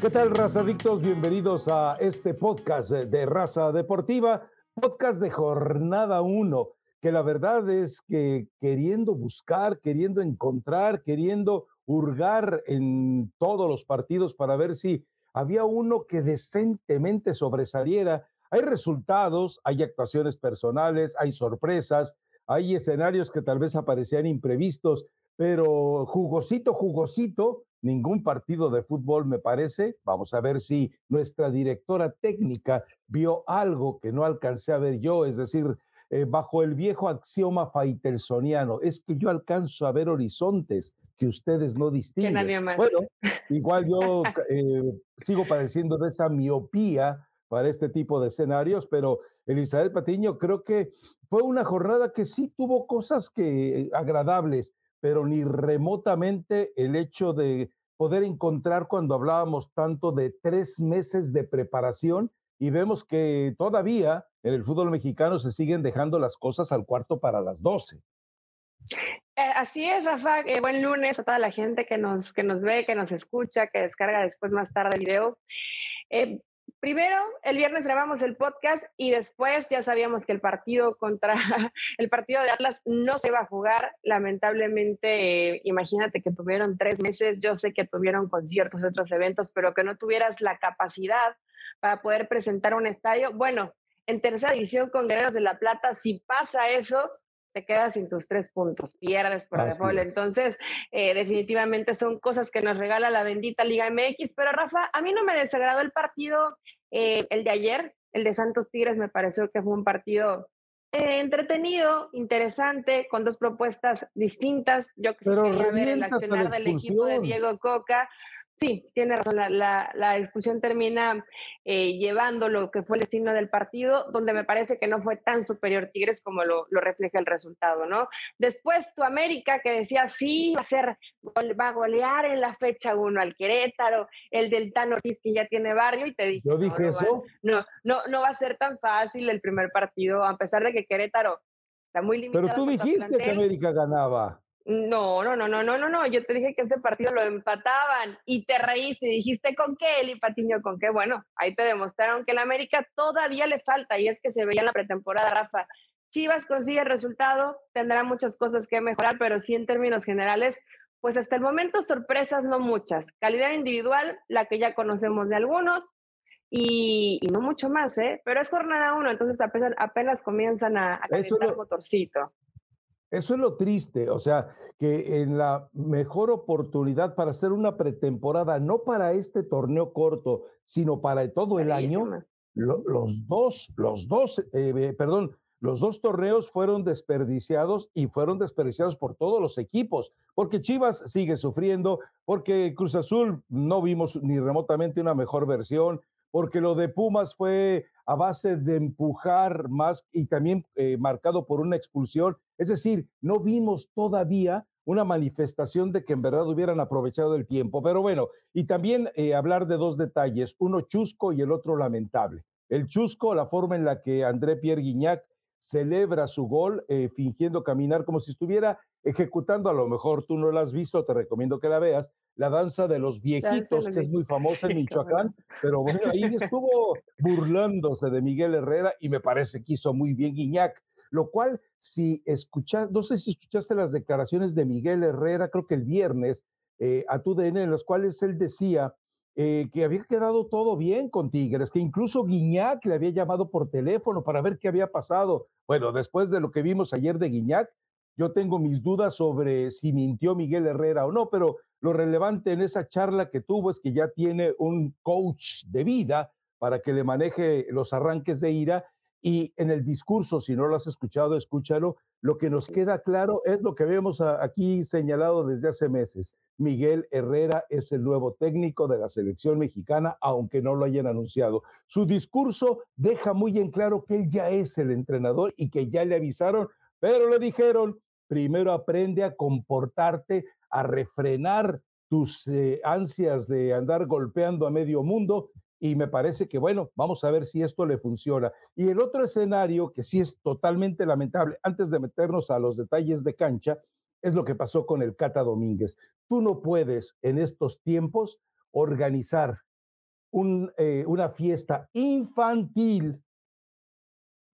¿Qué tal, razadictos? Bienvenidos a este podcast de Raza Deportiva, podcast de jornada 1, que la verdad es que queriendo buscar, queriendo encontrar, queriendo hurgar en todos los partidos para ver si había uno que decentemente sobresaliera. Hay resultados, hay actuaciones personales, hay sorpresas, hay escenarios que tal vez aparecían imprevistos, pero jugosito, jugosito, ningún partido de fútbol, me parece. Vamos a ver si nuestra directora técnica vio algo que no alcancé a ver yo, es decir, eh, bajo el viejo axioma faitelsoniano, es que yo alcanzo a ver horizontes que ustedes no distinguen. Bueno, igual yo eh, sigo padeciendo de esa miopía para este tipo de escenarios, pero Elizabeth Patiño creo que fue una jornada que sí tuvo cosas que agradables pero ni remotamente el hecho de poder encontrar cuando hablábamos tanto de tres meses de preparación y vemos que todavía en el fútbol mexicano se siguen dejando las cosas al cuarto para las doce. Eh, así es, Rafa. Eh, buen lunes a toda la gente que nos, que nos ve, que nos escucha, que descarga después más tarde el video. Eh, Primero, el viernes grabamos el podcast y después ya sabíamos que el partido contra el partido de Atlas no se iba a jugar. Lamentablemente, eh, imagínate que tuvieron tres meses, yo sé que tuvieron conciertos, otros eventos, pero que no tuvieras la capacidad para poder presentar un estadio. Bueno, en tercera división con Guerreros de la Plata, si pasa eso, te quedas sin tus tres puntos, pierdes por default. Entonces, eh, definitivamente son cosas que nos regala la bendita Liga MX. Pero Rafa, a mí no me desagradó el partido, eh, el de ayer, el de Santos Tigres, me pareció que fue un partido eh, entretenido, interesante, con dos propuestas distintas. Yo que quería ver el accionar del equipo de Diego Coca. Sí, tiene razón. La, la, expulsión termina eh, llevando lo que fue el destino del partido, donde me parece que no fue tan superior Tigres como lo, lo refleja el resultado, ¿no? Después tu América, que decía, sí, va a, ser, va a golear en la fecha uno al Querétaro, el del Tano Ortiz, que ya tiene barrio, y te dije. Yo dije eso. no, no, no va a ser tan fácil el primer partido, a pesar de que Querétaro está muy limitado. Pero tú dijiste que América ganaba. No, no, no, no, no, no, no. Yo te dije que este partido lo empataban y te reíste y dijiste con qué, Eli Patiño, con qué. Bueno, ahí te demostraron que el América todavía le falta y es que se veía en la pretemporada, Rafa. Chivas consigue el resultado, tendrá muchas cosas que mejorar, pero sí en términos generales, pues hasta el momento sorpresas no muchas. Calidad individual, la que ya conocemos de algunos, y, no mucho más, ¿eh? Pero es jornada uno, entonces apenas, apenas comienzan a, a calentar el motorcito. Eso es lo triste, o sea, que en la mejor oportunidad para hacer una pretemporada, no para este torneo corto, sino para todo el año, los dos, los dos, eh, perdón, los dos torneos fueron desperdiciados y fueron desperdiciados por todos los equipos, porque Chivas sigue sufriendo, porque Cruz Azul no vimos ni remotamente una mejor versión, porque lo de Pumas fue a base de empujar más y también eh, marcado por una expulsión. Es decir, no vimos todavía una manifestación de que en verdad hubieran aprovechado el tiempo. Pero bueno, y también eh, hablar de dos detalles, uno chusco y el otro lamentable. El chusco, la forma en la que André Pierre Guignac celebra su gol eh, fingiendo caminar como si estuviera ejecutando, a lo mejor tú no la has visto, te recomiendo que la veas, la danza de los viejitos, que es muy famosa en Michoacán, pero bueno, ahí estuvo burlándose de Miguel Herrera y me parece que hizo muy bien Guiñac, lo cual si escuchas, no sé si escuchaste las declaraciones de Miguel Herrera, creo que el viernes, eh, a tu DN, en las cuales él decía eh, que había quedado todo bien con Tigres, que incluso Guiñac le había llamado por teléfono para ver qué había pasado. Bueno, después de lo que vimos ayer de Guiñac, yo tengo mis dudas sobre si mintió Miguel Herrera o no, pero lo relevante en esa charla que tuvo es que ya tiene un coach de vida para que le maneje los arranques de ira y en el discurso, si no lo has escuchado, escúchalo, lo que nos queda claro es lo que vemos aquí señalado desde hace meses. Miguel Herrera es el nuevo técnico de la selección mexicana, aunque no lo hayan anunciado. Su discurso deja muy en claro que él ya es el entrenador y que ya le avisaron, pero le dijeron, primero aprende a comportarte, a refrenar tus eh, ansias de andar golpeando a medio mundo y me parece que, bueno, vamos a ver si esto le funciona. Y el otro escenario que sí es totalmente lamentable, antes de meternos a los detalles de cancha, es lo que pasó con el Cata Domínguez. Tú no puedes en estos tiempos organizar eh, una fiesta infantil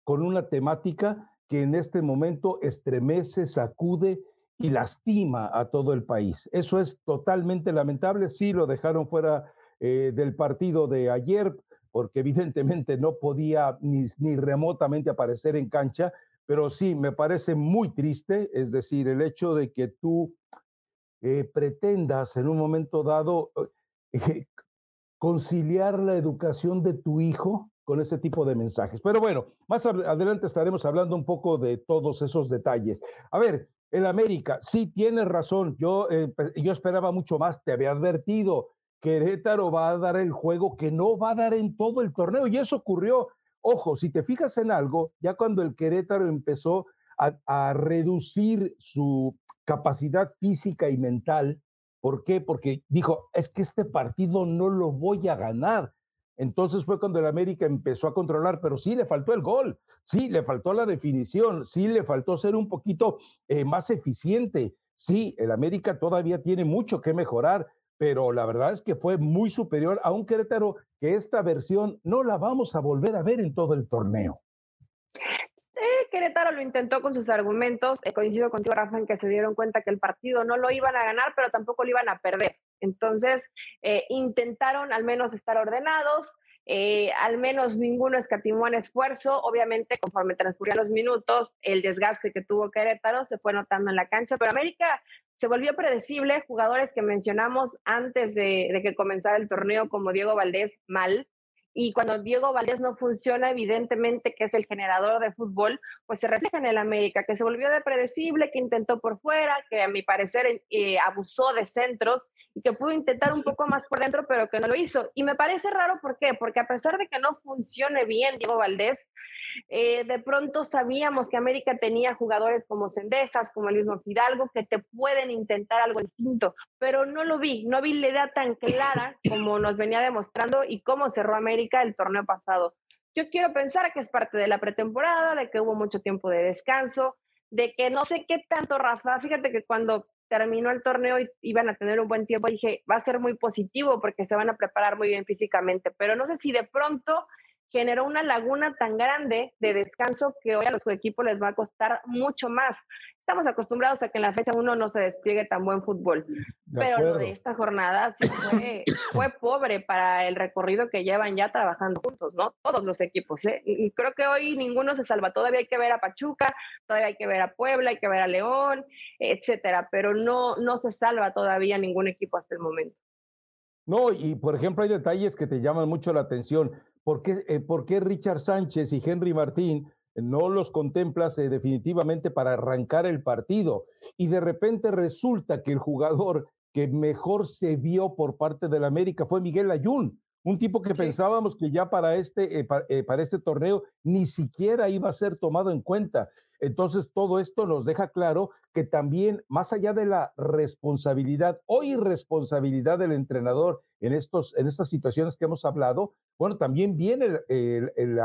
con una temática que en este momento estremece, sacude y lastima a todo el país. Eso es totalmente lamentable. Sí, lo dejaron fuera eh, del partido de ayer porque evidentemente no podía ni, remotamente aparecer en cancha, pero sí, me parece muy triste, es decir, el hecho de que tú eh, pretendas en un momento dado eh, conciliar la educación de tu hijo con ese tipo de mensajes. Pero bueno, más adelante estaremos hablando un poco de todos esos detalles. A ver, el América, sí tienes razón, yo, yo esperaba mucho más, te había advertido, Querétaro va a dar el juego que no va a dar en todo el torneo y eso ocurrió. Ojo, si te fijas en algo, ya cuando el Querétaro empezó a, reducir su capacidad física y mental, ¿por qué? Porque dijo, es que este partido no lo voy a ganar. Entonces fue cuando el América empezó a controlar, pero sí le faltó el gol, sí le faltó la definición, sí le faltó ser un poquito eh, más eficiente. Sí, el América todavía tiene mucho que mejorar, pero la verdad es que fue muy superior a un Querétaro que esta versión no la vamos a volver a ver en todo el torneo. Querétaro lo intentó con sus argumentos. Eh, coincido contigo, Rafa, en que se dieron cuenta que el partido no lo iban a ganar, pero tampoco lo iban a perder. Entonces, eh, intentaron al menos estar ordenados, eh, al menos ninguno escatimó en esfuerzo. Obviamente, conforme transcurrían los minutos, el desgaste que tuvo Querétaro se fue notando en la cancha, pero América se volvió predecible. Jugadores que mencionamos antes de, de que comenzara el torneo, como Diego Valdés, mal. Y cuando Diego Valdés no funciona, evidentemente que es el generador de fútbol, pues se refleja en el América, que se volvió de predecible, que intentó por fuera, que a mi parecer eh, abusó de centros y que pudo intentar un poco más por dentro, pero que no lo hizo. Y me parece raro, ¿por qué? Porque a pesar de que no funcione bien Diego Valdés, eh, de pronto sabíamos que América tenía jugadores como Cendejas, como el mismo Fidalgo, que te pueden intentar algo distinto, pero no lo vi, no vi la idea tan clara como nos venía demostrando y cómo cerró América el torneo pasado. Yo quiero pensar que es parte de la pretemporada, de que hubo mucho tiempo de descanso, de que no sé qué tanto, Rafa, fíjate que cuando terminó el torneo y iban a tener un buen tiempo, dije, va a ser muy positivo porque se van a preparar muy bien físicamente, pero no sé si de pronto generó una laguna tan grande de descanso que hoy a los equipos les va a costar mucho más. Estamos acostumbrados a que en la fecha uno no se despliegue tan buen fútbol, pero lo de esta jornada sí fue, fue pobre para el recorrido que llevan ya trabajando juntos, ¿no? Todos los equipos, ¿eh? Y creo que hoy ninguno se salva. Todavía hay que ver a Pachuca, todavía hay que ver a Puebla, hay que ver a León, etcétera, pero no, no se salva todavía ningún equipo hasta el momento. No, y por ejemplo, hay detalles que te llaman mucho la atención. ¿Por qué, eh, ¿por qué Richard Sánchez y Henry Martín no los contemplas eh, definitivamente para arrancar el partido? Y de repente resulta que el jugador que mejor se vio por parte del América fue Miguel Ayun, un tipo que pensábamos que ya para este, eh, para este torneo ni siquiera iba a ser tomado en cuenta. Entonces, todo esto nos deja claro que también, más allá de la responsabilidad o irresponsabilidad del entrenador en, estos, en estas situaciones que hemos hablado, bueno, también viene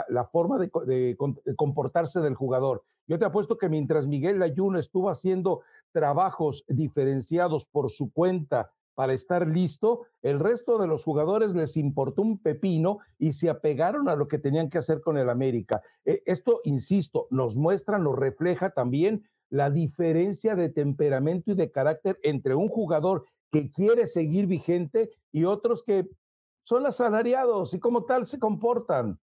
la, forma de, comportarse del jugador. Yo te apuesto que mientras Miguel Layuno estuvo haciendo trabajos diferenciados por su cuenta, para estar listo. El resto de los jugadores les importó un pepino y se apegaron a lo que tenían que hacer con el América. E, esto, insisto, nos muestra, nos refleja también la diferencia de temperamento y de carácter entre un jugador que quiere seguir vigente y otros que son asalariados y como tal se comportan.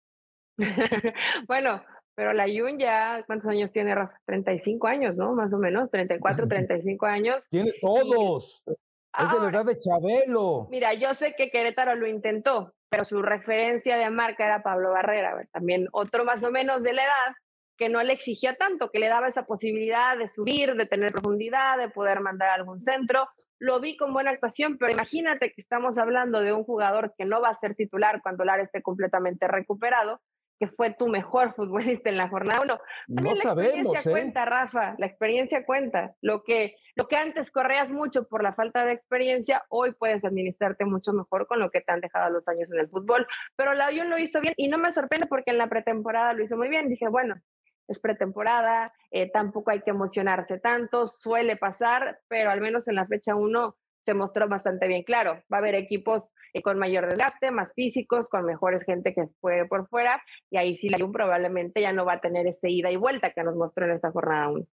bueno, pero la Yun ya, ¿cuántos años tiene Rafa? 35 años, ¿no? Más o menos, 34, 35 años. Tiene todos. Es de la edad de Chabelo. Mira, yo sé que Querétaro lo intentó, pero su referencia de marca era Pablo Barrera, también otro más o menos de la edad que no le exigía tanto, que le daba esa posibilidad de subir, de tener profundidad, de poder mandar a algún centro. Lo vi con buena actuación, pero imagínate que estamos hablando de un jugador que no va a ser titular cuando Lara esté completamente recuperado que fue tu mejor futbolista en la jornada uno. También la experiencia ¿eh? cuenta, Rafa, la experiencia cuenta. Lo que, lo que antes corrías mucho por la falta de experiencia, hoy puedes administrarte mucho mejor con lo que te han dejado los años en el fútbol. Pero la lo hizo bien y no me sorprende porque en la pretemporada lo hizo muy bien. Dije, bueno, es pretemporada, eh, tampoco hay que emocionarse tanto, suele pasar, pero al menos en la fecha uno se mostró bastante bien claro. Va a haber equipos eh, con mayor desgaste, más físicos, con mejores gente que juegue por fuera, y ahí sí la Jun probablemente ya no va a tener ese ida y vuelta que nos mostró en esta jornada 1.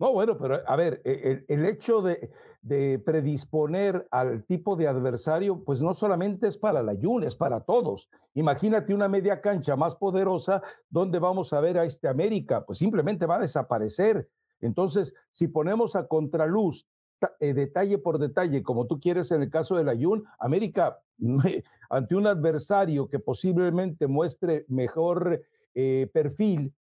No, bueno, pero a ver, e, el, hecho de, de, predisponer al tipo de adversario, pues no solamente es para la Jun, es para todos. Imagínate una media cancha más poderosa, donde vamos a ver a este América? Pues simplemente va a desaparecer. Entonces, si ponemos a contraluz eh, detalle por detalle, como tú quieres en el caso del Ayun, América, ante un adversario que posiblemente muestre mejor eh, perfil,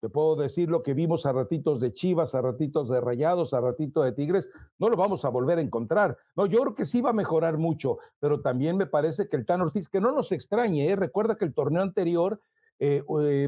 te puedo decir lo que vimos a ratitos de Chivas, a ratitos de Rayados, a ratitos de Tigres, no lo vamos a volver a encontrar. No, yo creo que sí va a mejorar mucho, pero también me parece que el Tan Ortiz, que no nos extrañe, ¿eh? recuerda que el torneo anterior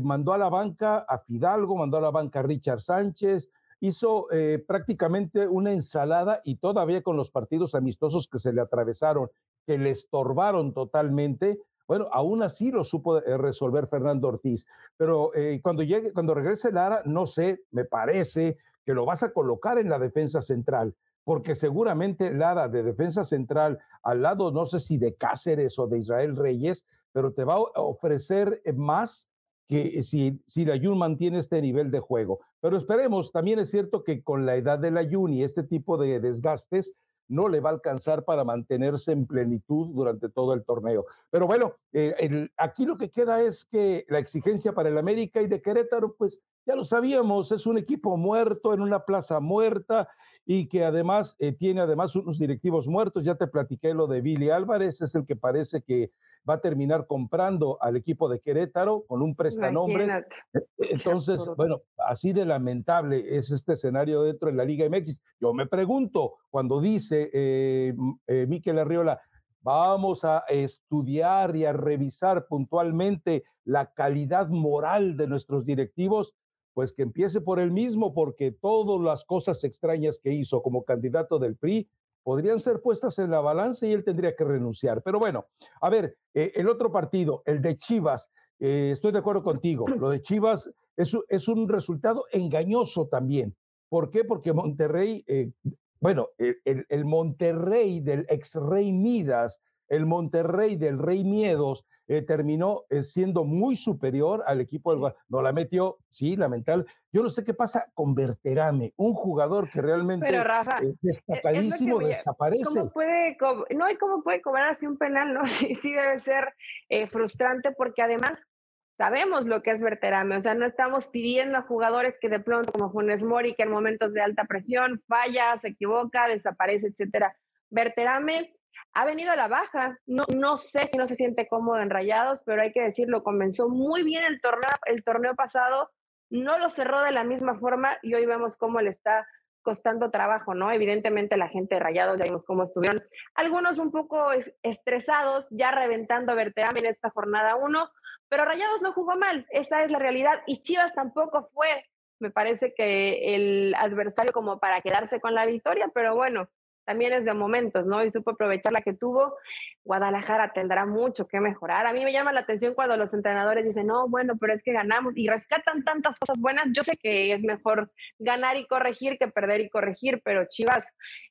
mandó a la banca a Fidalgo, mandó a la banca a Richard Sánchez, hizo eh, prácticamente una ensalada y todavía con los partidos amistosos que se le atravesaron, que le estorbaron totalmente, bueno, aún así lo supo eh, resolver Fernando Ortiz. Pero eh, cuando llegue, cuando regrese Lara, no sé, me parece que lo vas a colocar en la defensa central, porque seguramente Lara de defensa central al lado, no sé si de Cáceres o de Israel Reyes, pero te va a ofrecer más que si, si la Jun mantiene este nivel de juego. Pero esperemos, también es cierto que con la edad de la Jun y este tipo de desgastes, no le va a alcanzar para mantenerse en plenitud durante todo el torneo. Pero bueno, eh, aquí lo que queda es que la exigencia para el América y de Querétaro, pues ya lo sabíamos, es un equipo muerto en una plaza muerta y que además eh, tiene además unos directivos muertos. Ya te platiqué lo de Billy Álvarez, es el que parece que va a terminar comprando al equipo de Querétaro con un prestanombres. E, e, entonces, bueno, así de lamentable es este escenario dentro de la Liga MX. Yo me pregunto, cuando dice eh, eh, Miquel Arriola, vamos a estudiar y a revisar puntualmente la calidad moral de nuestros directivos, pues que empiece por él mismo, porque todas las cosas extrañas que hizo como candidato del PRI podrían ser puestas en la balanza y él tendría que renunciar. Pero bueno, a ver, eh, el otro partido, el de Chivas, eh, estoy de acuerdo contigo, lo de Chivas es, es, un resultado engañoso también. ¿Por qué? Porque Monterrey, eh, bueno, el, el Monterrey del ex Rey Midas, el Monterrey del Rey Miedos, eh, terminó eh, siendo muy superior al equipo del No la metió, sí, lamentable. Yo no sé qué pasa con Berterame, un jugador que realmente Pero Rafa, eh, destacadísimo desaparece. ¿cómo puede, no cómo puede cobrar así un penal, ¿no? Sí, sí debe ser frustrante porque además sabemos lo que es Berterame, o sea, no estamos pidiendo a jugadores que de pronto, como Funes Mori, que en momentos de alta presión falla, se equivoca, desaparece, etcétera. Berterame ha venido a la baja. No, no sé si no se siente cómodo en Rayados, pero hay que decirlo, comenzó muy bien el torneo, el torneo pasado, no lo cerró de la misma forma y hoy vemos cómo le está costando trabajo, ¿no? Evidentemente la gente de Rayados, ya vimos cómo estuvieron, algunos un poco estresados, ya reventando a Berterame en esta jornada uno, pero Rayados no jugó mal, esa es la realidad, y Chivas tampoco fue, me parece que el adversario como para quedarse con la victoria, pero bueno, también es de momentos, ¿no? Y supo aprovechar la que tuvo. Guadalajara tendrá mucho que mejorar. A mí me llama la atención cuando los entrenadores dicen, no, bueno, pero es que ganamos y rescatan tantas cosas buenas. Yo sé que es mejor ganar y corregir que perder y corregir, pero Chivas,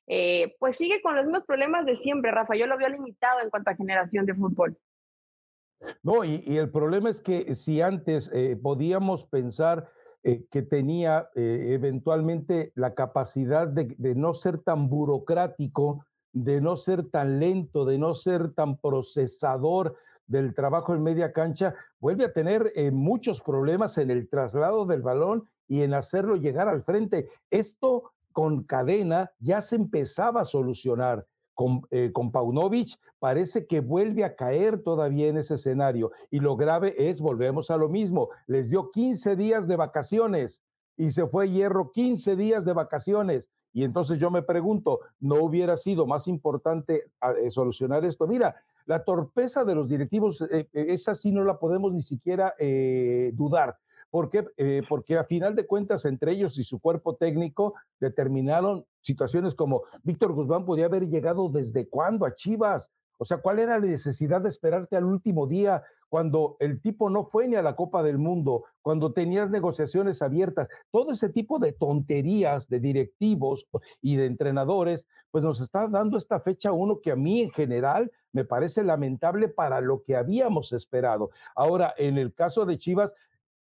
eh, pues sigue con los mismos problemas de siempre, Rafa. Yo lo veo limitado en cuanto a generación de fútbol. No, y, el problema es que si antes eh, podíamos pensar eh, que tenía eh, eventualmente la capacidad de, no ser tan burocrático, de no ser tan lento, de no ser tan procesador del trabajo en media cancha, vuelve a tener eh, muchos problemas en el traslado del balón y en hacerlo llegar al frente. Esto con cadena ya se empezaba a solucionar con, eh, Paunovic, parece que vuelve a caer todavía en ese escenario. Y lo grave es, volvemos a lo mismo, les dio 15 días de vacaciones y se fue Hierro 15 días de vacaciones. Y entonces yo me pregunto, ¿no hubiera sido más importante eh, solucionar esto? Mira, la torpeza de los directivos, eh, esa sí no la podemos ni siquiera dudar. ¿Por qué? Eh, porque a final de cuentas, entre ellos y su cuerpo técnico determinaron situaciones como Víctor Guzmán podía haber llegado desde cuándo a Chivas. O sea, ¿cuál era la necesidad de esperarte al último día cuando el tipo no fue ni a la Copa del Mundo, cuando tenías negociaciones abiertas, todo ese tipo de tonterías de directivos y de entrenadores, pues nos está dando esta fecha uno que a mí en general me parece lamentable para lo que habíamos esperado. Ahora, en el caso de Chivas,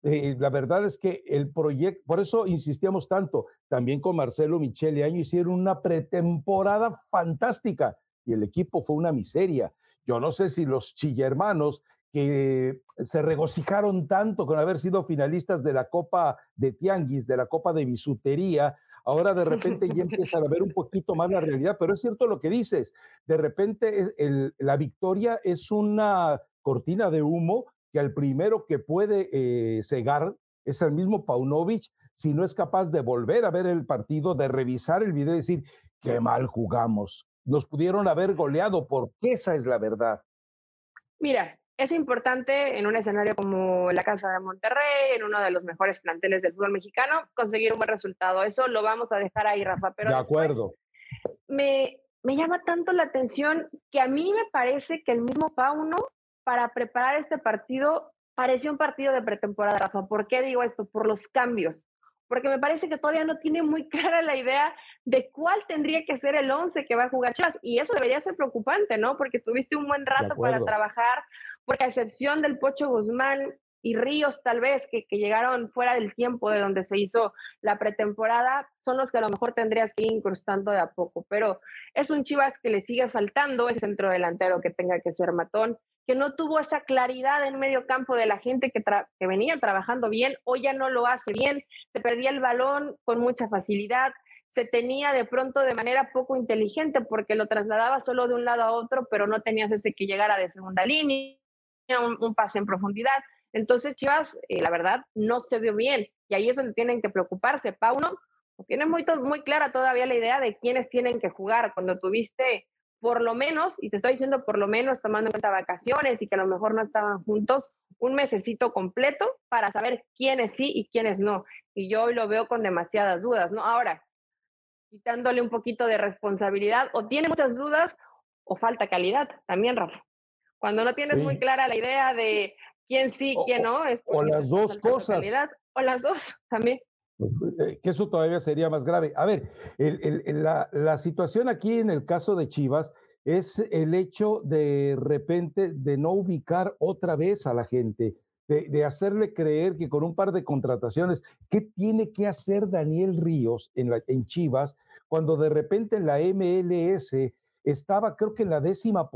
eh, la verdad es que el proyecto, por eso insistíamos tanto, también con Marcelo Michele Año hicieron una pretemporada fantástica y el equipo fue una miseria. Yo no sé si los chillermanos que se regocijaron tanto con haber sido finalistas de la Copa de Tianguis, de la Copa de Bisutería, ahora de repente ya empiezan a ver un poquito más la realidad, pero es cierto lo que dices, de repente la victoria es una cortina de humo que al primero que puede eh, cegar es el mismo Paunovic, si no es capaz de volver a ver el partido, de revisar el video y decir, qué mal jugamos, nos pudieron haber goleado, porque esa es la verdad. Mira, es importante en un escenario como la Casa de Monterrey, en uno de los mejores planteles del fútbol mexicano, conseguir un buen resultado. Eso lo vamos a dejar ahí, Rafa. Pero de acuerdo. Me, me llama tanto la atención que a mí me parece que el mismo Pauno, para preparar este partido, parecía un partido de pretemporada, Rafa. ¿Por qué digo esto? Por los cambios porque me parece que todavía no tiene muy clara la idea de cuál tendría que ser el 11 que va a jugar Chivas. Y eso debería ser preocupante, ¿no? Porque tuviste un buen rato para trabajar, porque a excepción del Pocho Guzmán y Ríos, tal vez, que, que, llegaron fuera del tiempo de donde se hizo la pretemporada, son los que a lo mejor tendrías que ir incrustando de a poco. Pero es un Chivas que le sigue faltando ese centro delantero que tenga que ser matón que no tuvo esa claridad en medio campo de la gente que, venía trabajando bien, hoy ya no lo hace bien, se perdía el balón con mucha facilidad, se tenía de pronto de manera poco inteligente porque lo trasladaba solo de un lado a otro, pero no tenías ese que llegara de segunda línea, un, un pase en profundidad. Entonces Chivas, eh, la verdad, no se vio bien y ahí es donde tienen que preocuparse. Pauno tiene muy, muy clara todavía la idea de quiénes tienen que jugar. Cuando tuviste por lo menos, y te estoy diciendo por lo menos tomando en cuenta vacaciones y que a lo mejor no estaban juntos, un mesecito completo para saber quiénes sí y quiénes no. Y yo hoy lo veo con demasiadas dudas, ¿no? Ahora, quitándole un poquito de responsabilidad, o tiene muchas dudas o falta calidad también, Rafa. Cuando no tienes muy clara la idea de quién sí, quién no, es o las dos cosas. o las dos también. Pues, eh, que eso todavía sería más grave. A ver, la, situación aquí en el caso de Chivas es el hecho de repente de no ubicar otra vez a la gente, de, hacerle creer que con un par de contrataciones, ¿qué tiene que hacer Daniel Ríos en, en Chivas cuando de repente en la MLS estaba creo que en la décima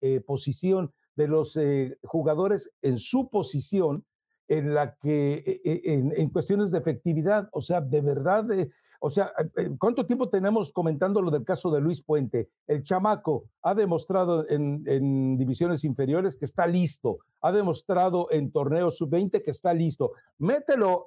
eh, posición de los eh, jugadores en su posición en la que, e, e, en, cuestiones de efectividad, o sea, de verdad, eh, o sea, eh, ¿cuánto tiempo tenemos comentando lo del caso de Luis Puente? El chamaco ha demostrado en, en divisiones inferiores que está listo, ha demostrado en torneos sub-20 que está listo. Mételo,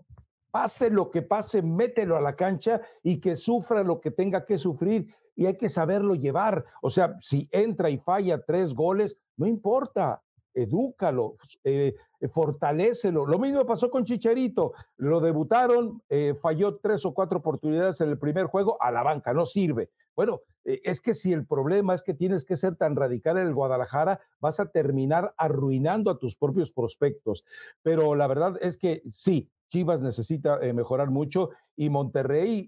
pase lo que pase, mételo a la cancha y que sufra lo que tenga que sufrir y hay que saberlo llevar. O sea, si entra y falla tres goles, no importa, edúcalo, eh, eh, fortalecelo. Lo mismo pasó con Chicharito, lo debutaron, eh, falló tres o cuatro oportunidades en el primer juego, a la banca, no sirve. Bueno, es que si el problema es que tienes que ser tan radical en el Guadalajara, vas a terminar arruinando a tus propios prospectos. Pero la verdad es que sí, Chivas necesita mejorar mucho y Monterrey,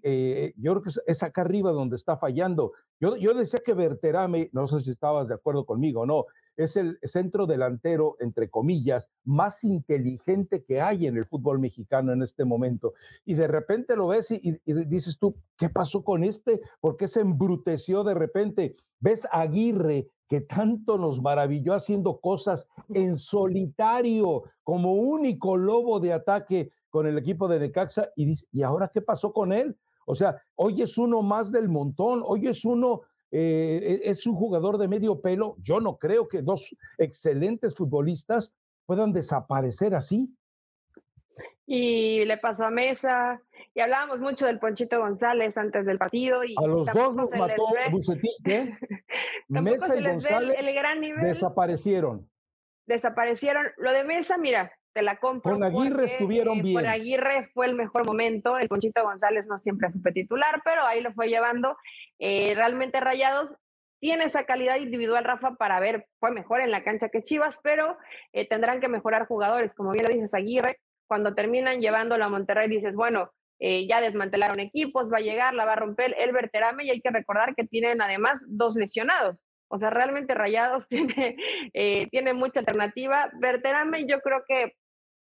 yo creo que es acá arriba donde está fallando. Yo, yo decía que Berterame, no sé si estabas de acuerdo conmigo o no, es el centro delantero, entre comillas, más inteligente que hay en el fútbol mexicano en este momento. Y de repente lo ves y, dices tú, ¿qué pasó con este? ¿Por qué se embruteció de repente? Ves a Aguirre, que tanto nos maravilló haciendo cosas en solitario, como único lobo de ataque con el equipo de Necaxa, y ¿y ahora qué pasó con él? O sea, hoy es uno más del montón, hoy es uno eh, e, es un jugador de medio pelo. Yo no creo que dos excelentes futbolistas puedan desaparecer así. Y le pasó a Mesa, y hablábamos mucho del Ponchito González antes del partido. Y a los dos los mató Bucetich, ¿eh? Mesa y González desaparecieron. Desaparecieron. Lo de Mesa, mira, te la compro. Con Aguirre estuvieron eh, bien. Con Aguirre fue el mejor momento. El Ponchito González no siempre fue titular, pero ahí lo fue llevando. Eh, realmente Rayados tiene esa calidad individual, Rafa, para ver, fue mejor en la cancha que Chivas, pero eh, tendrán que mejorar jugadores, como bien lo dices Aguirre, cuando terminan llevándolo a Monterrey dices, bueno, eh, ya desmantelaron equipos, va a llegar, la va a romper el Verterame y hay que recordar que tienen además dos lesionados. O sea, realmente Rayados tiene, eh, tiene mucha alternativa. Verterame yo creo que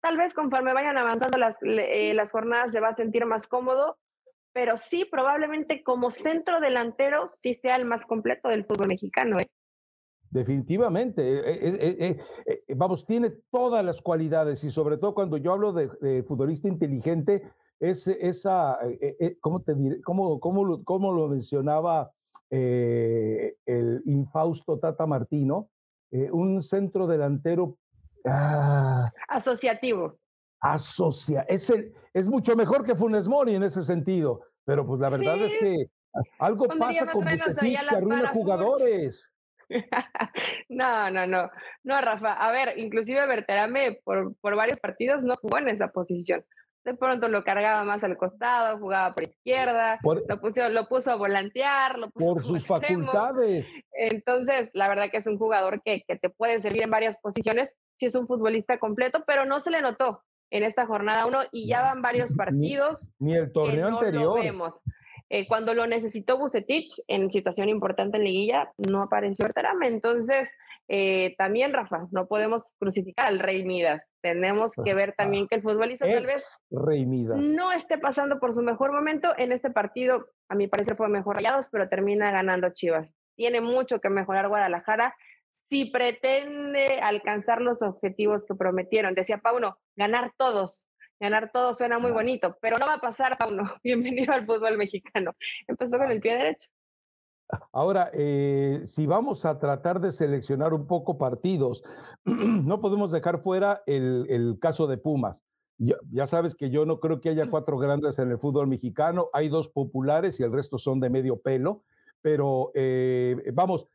tal vez conforme vayan avanzando las, eh, las jornadas se va a sentir más cómodo, pero sí, probablemente como centro delantero sí sea el más completo del fútbol mexicano. Definitivamente. vamos, tiene todas las cualidades y sobre todo cuando yo hablo de futbolista inteligente, es, esa, eh, eh, ¿cómo te diré? ¿Cómo, cómo, cómo lo mencionaba eh, el infausto Tata Martino? un centro delantero ah, asociativo. Asocia, es, el, es mucho mejor que Funes Mori en ese sentido, pero pues la verdad es que algo pasa con Bucetich que arruina jugadores. no, no, no, no, Rafa. A ver, inclusive Berterame por, por varios partidos no jugó en esa posición de pronto lo cargaba más al costado, jugaba por izquierda, lo, puso, lo puso a volantear, lo puso por sus facultades. Entonces, la verdad que es un jugador que, que, te puede servir en varias posiciones, si es un futbolista completo, pero no se le notó en esta jornada uno y ya van varios partidos. Ni, el torneo anterior. vemos. Eh, cuando lo necesitó Bucetich en situación importante en liguilla, no apareció Berterame. Entonces, eh, también, Rafa, no podemos crucificar al Rey Midas. Tenemos que ver también que el futbolista tal vez Rey Midas. no esté pasando por su mejor momento. En este partido, a mi parecer, fue mejor rayados, pero termina ganando Chivas. Tiene mucho que mejorar Guadalajara si pretende alcanzar los objetivos que prometieron. Decía Pauno, ganar todos. Ganar todos suena muy bonito, pero no va a pasar, Pauno. Bienvenido al fútbol mexicano. Empezó con el pie derecho. Ahora, eh, si vamos a tratar de seleccionar un poco partidos, no podemos dejar fuera el, caso de Pumas. Ya, sabes que yo no creo que haya cuatro grandes en el fútbol mexicano, hay dos populares y el resto son de medio pelo, pero eh, vamos,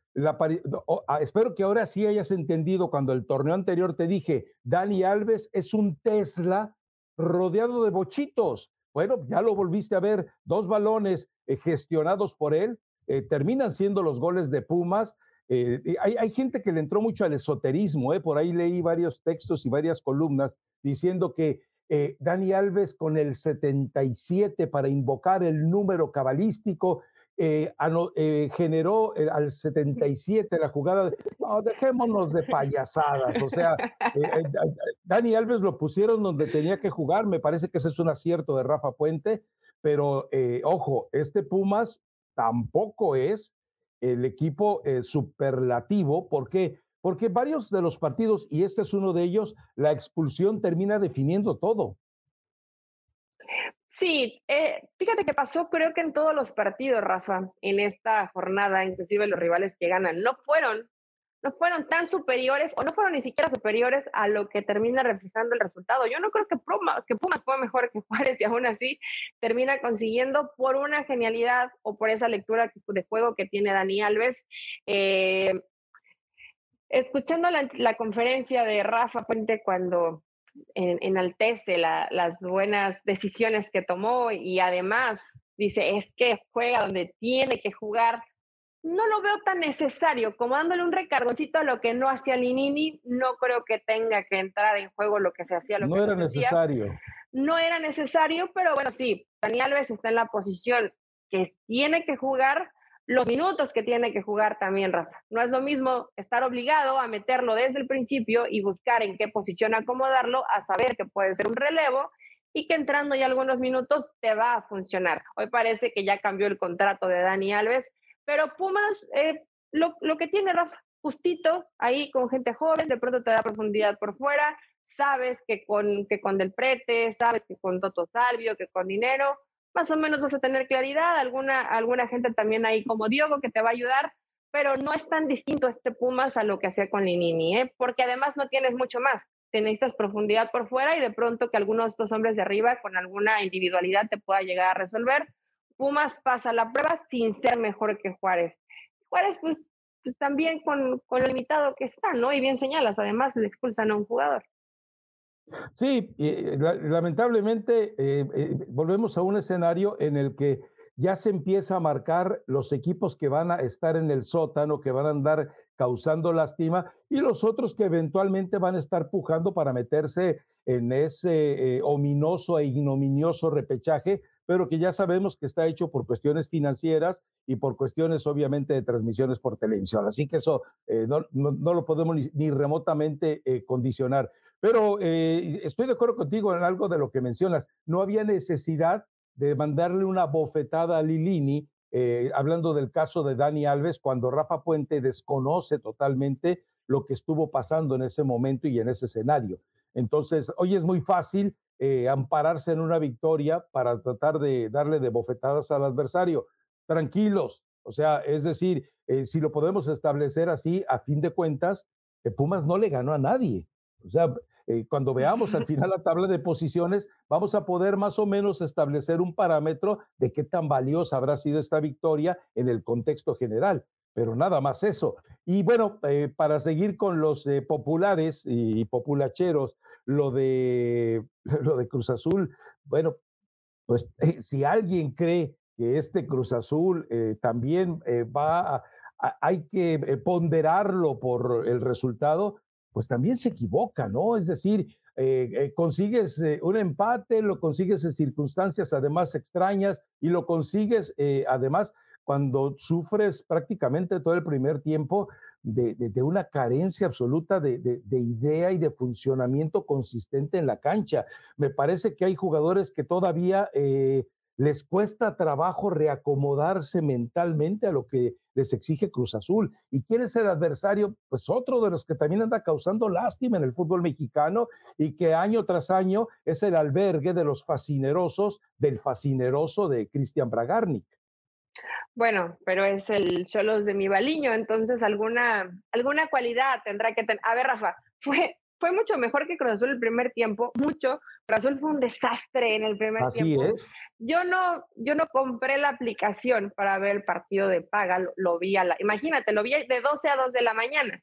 ah, espero que ahora sí hayas entendido cuando el torneo anterior te dije, Dani Alves es un Tesla rodeado de bochitos. Bueno, ya lo volviste a ver, dos balones eh, gestionados por él, eh, terminan siendo los goles de Pumas. Eh, hay, gente que le entró mucho al esoterismo, por ahí leí varios textos y varias columnas diciendo que Dani Alves con el 77 para invocar el número cabalístico generó al 77 la jugada. no, dejémonos de payasadas. O sea, Dani Alves lo pusieron donde tenía que jugar. Me parece que ese es un acierto de Rafa Puente. Pero ojo, este Pumas tampoco es el equipo eh, superlativo. ¿Por qué? Porque varios de los partidos, y este es uno de ellos, la expulsión termina definiendo todo. Sí, eh, fíjate que pasó creo que en todos los partidos, Rafa, en esta jornada, inclusive los rivales que ganan, no fueron no fueron tan superiores o no fueron ni siquiera superiores a lo que termina reflejando el resultado. Yo no creo que, que Pumas fue mejor que Juárez y aún así termina consiguiendo por una genialidad o por esa lectura de juego que tiene Dani Alves. Eh, escuchando la, conferencia de Rafa Puente cuando enaltece las buenas decisiones que tomó y además dice, es que juega donde tiene que jugar no lo veo tan necesario, como dándole un recargoncito a lo que no hacía Linini, no creo que tenga que entrar en juego lo que se hacía. Lo no era necesario. No era necesario, pero bueno, sí, Daniel Alves está en la posición que tiene que jugar los minutos que tiene que jugar también, Rafa. No es lo mismo estar obligado a meterlo desde el principio y buscar en qué posición acomodarlo, a saber que puede ser un relevo y que entrando ya algunos minutos te va a funcionar. Hoy parece que ya cambió el contrato de Dani Alves pero Pumas, eh, lo, que tiene Rafa, justito, ahí con gente joven, de pronto te da profundidad por fuera, sabes que con, que con Del Prete, sabes que con Toto Salvio, que con dinero, más o menos vas a tener claridad, alguna, alguna gente también ahí como Diogo que te va a ayudar, pero no es tan distinto este Pumas a lo que hacía con Linini, ¿eh? porque además no tienes mucho más. Te necesitas profundidad por fuera y de pronto que algunos de estos hombres de arriba con alguna individualidad te pueda llegar a resolver. Pumas pasa la prueba sin ser mejor que Juárez. Juárez, pues, pues también con, con, lo limitado que está, ¿no? Y bien señalas, además le expulsan a un jugador. Sí, eh, lamentablemente eh, eh, volvemos a un escenario en el que ya se empieza a marcar los equipos que van a estar en el sótano, que van a andar causando lástima, y los otros que eventualmente van a estar pujando para meterse en ese ominoso e ignominioso repechaje, pero que ya sabemos que está hecho por cuestiones financieras y por cuestiones obviamente de transmisiones por televisión. Así que eso no, lo podemos ni, remotamente condicionar. Pero estoy de acuerdo contigo en algo de lo que mencionas. No había necesidad de mandarle una bofetada a Lilini, hablando del caso de Dani Alves, cuando Rafa Puente desconoce totalmente lo que estuvo pasando en ese momento y en ese escenario. Entonces, hoy es muy fácil eh, ampararse en una victoria para tratar de darle de bofetadas al adversario. Tranquilos, o sea, es decir, eh, si lo podemos establecer así, a fin de cuentas, eh, Pumas no le ganó a nadie. O sea, cuando veamos al final la tabla de posiciones, vamos a poder más o menos establecer un parámetro de qué tan valiosa habrá sido esta victoria en el contexto general pero nada más eso. Y bueno, eh, para seguir con los eh, populares y populacheros, lo de, lo de Cruz Azul, bueno, pues eh, si alguien cree que este Cruz Azul también va a, hay que ponderarlo por el resultado, pues también se equivoca, ¿no? Es decir, consigues un empate, lo consigues en circunstancias además extrañas y lo consigues además cuando sufres prácticamente todo el primer tiempo de, una carencia absoluta de, idea y de funcionamiento consistente en la cancha. Me parece que hay jugadores que todavía eh, les cuesta trabajo reacomodarse mentalmente a lo que les exige Cruz Azul. ¿Y quién es el adversario? Pues otro de los que también anda causando lástima en el fútbol mexicano y que año tras año es el albergue de los fascinerosos del fascineroso de Cristian Bragarnik. Bueno, pero es el Cholos de mi baliño, entonces alguna, alguna cualidad tendrá que tener. A ver, Rafa, fue, fue mucho mejor que Cruz Azul el primer tiempo, mucho. Cruz Azul fue un desastre en el primer tiempo. Así es. Yo no, yo no compré la aplicación para ver el partido de paga, lo, vi a la, imagínate, lo vi de 12 a 2 de la mañana.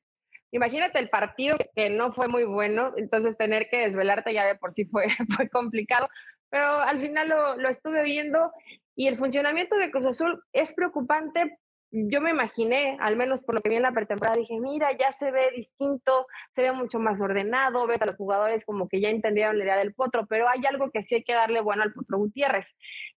Imagínate el partido que no fue muy bueno, entonces tener que desvelarte ya de por sí fue, fue complicado, pero al final lo, lo estuve viendo y el funcionamiento de Cruz Azul es preocupante. Yo me imaginé, al menos por lo que vi en la pretemporada, dije, mira, ya se ve distinto, se ve mucho más ordenado, ves a los jugadores como que ya entendieron la idea del Potro, pero hay algo que sí hay que darle bueno al Potro Gutiérrez,